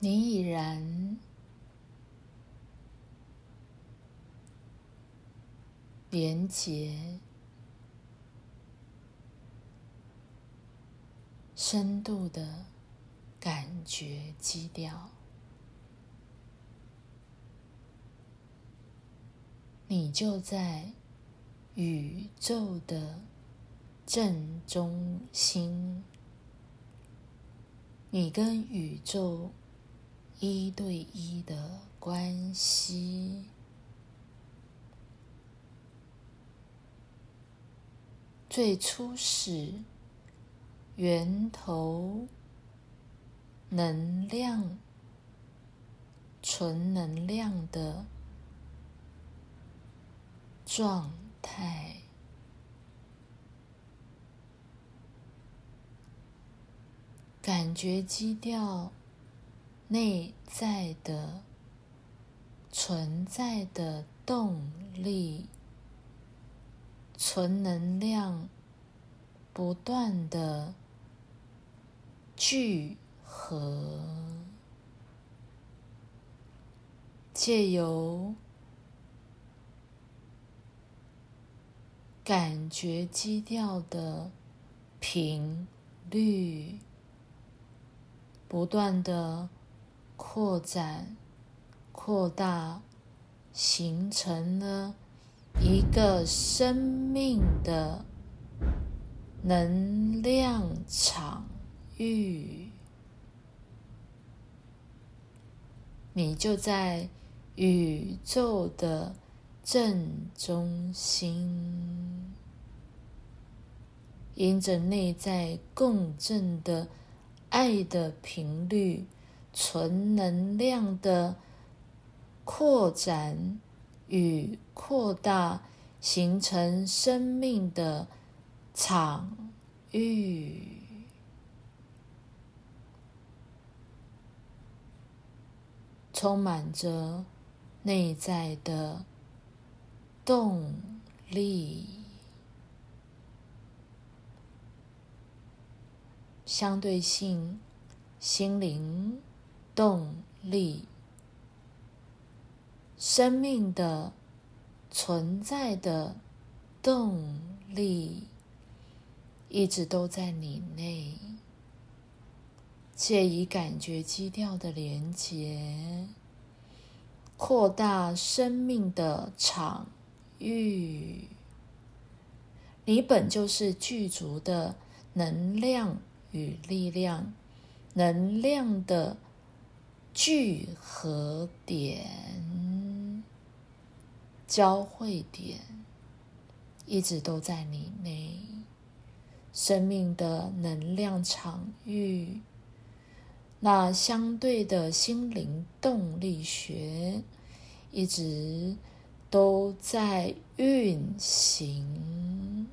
你已然连结、深度的感觉基调，你就在宇宙的正中心，你跟宇宙。一对一的关系，最初始源头能量、纯能量的状态，感觉基调。内在的存在的动力，存能量不断的聚合，借由感觉基调的频率，不断的。扩展、扩大，形成了一个生命的能量场域。你就在宇宙的正中心，因着内在共振的爱的频率。纯能量的扩展与扩大，形成生命的场域，充满着内在的动力，相对性心灵。动力，生命的存在的动力，一直都在你内。借以感觉基调的连接，扩大生命的场域。你本就是具足的能量与力量，能量的。聚合点、交汇点，一直都在你内。生命的能量场域，那相对的心灵动力学，一直都在运行。